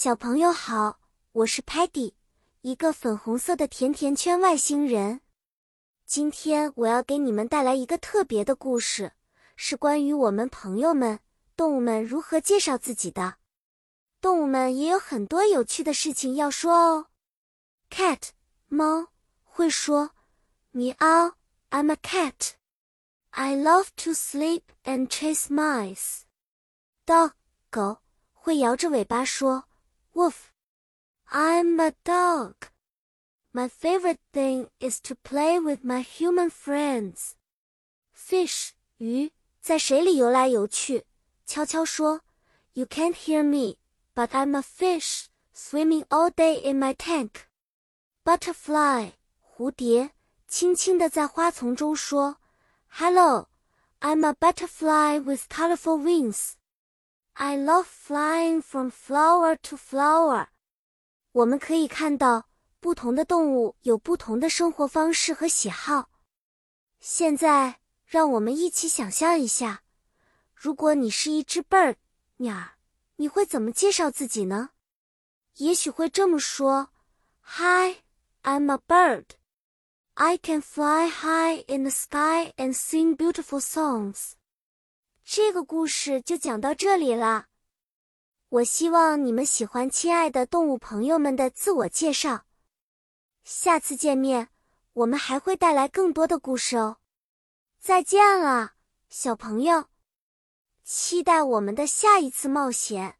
小朋友好，我是 Patty，一个粉红色的甜甜圈外星人。今天我要给你们带来一个特别的故事，是关于我们朋友们动物们如何介绍自己的。动物们也有很多有趣的事情要说哦。Cat 猫会说，Meow I'm a cat. I love to sleep and chase mice. Dog 狗会摇着尾巴说。Wolf, I'm a dog. My favorite thing is to play with my human friends. Fish, 鱼在水里游来游去，悄悄说，You can't hear me, but I'm a fish swimming all day in my tank. Butterfly, 蝴蝶轻轻地在花丛中说，Hello, I'm a butterfly with colorful wings. I love flying from flower to flower。我们可以看到，不同的动物有不同的生活方式和喜好。现在，让我们一起想象一下，如果你是一只 bird 鸟儿，你会怎么介绍自己呢？也许会这么说：Hi, I'm a bird. I can fly high in the sky and sing beautiful songs. 这个故事就讲到这里了。我希望你们喜欢亲爱的动物朋友们的自我介绍。下次见面，我们还会带来更多的故事哦。再见了，小朋友，期待我们的下一次冒险。